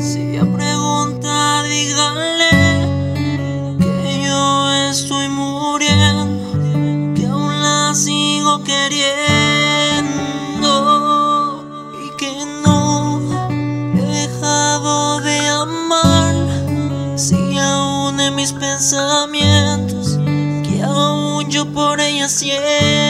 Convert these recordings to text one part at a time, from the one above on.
Si ella pregunta, díganle que yo estoy muriendo, que aún la sigo queriendo y que no he dejado de amar. Si aún en mis pensamientos, que aún yo por ella siento.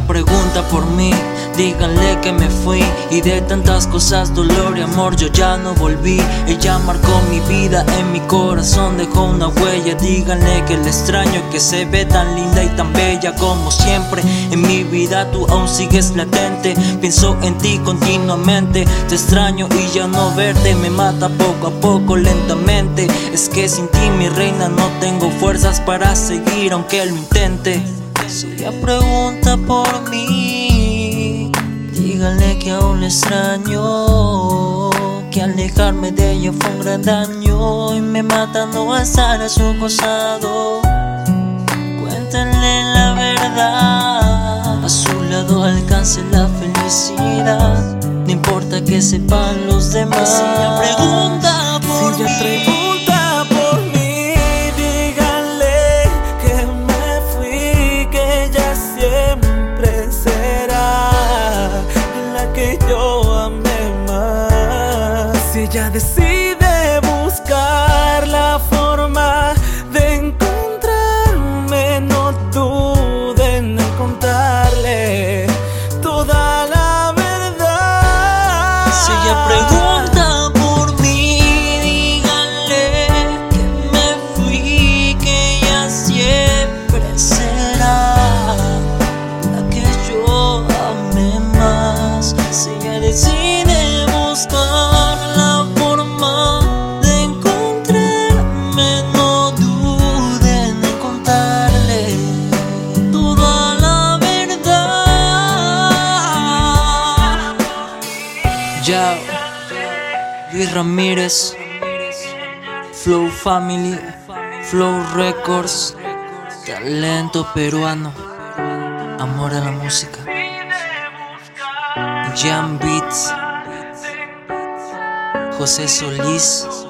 pregunta por mí Díganle que me fui y de tantas cosas, dolor y amor yo ya no volví. Ella marcó mi vida, en mi corazón dejó una huella. Díganle que le extraño, que se ve tan linda y tan bella como siempre. En mi vida tú aún sigues latente. Pienso en ti continuamente. Te extraño y ya no verte me mata poco a poco, lentamente. Es que sin ti, mi reina, no tengo fuerzas para seguir, aunque lo intente. Si ella pregunta por mí Díganle que aún le extraño, que alejarme de ella fue un gran daño y me mata no estar a su costado. Cuéntenle la verdad, a su lado alcance la felicidad. No importa que sepan los demás. Si ella pregunta por si Ya, Luis Ramírez, Flow Family, Flow Records, talento peruano, amor a la música. Jam Beats, José Solís.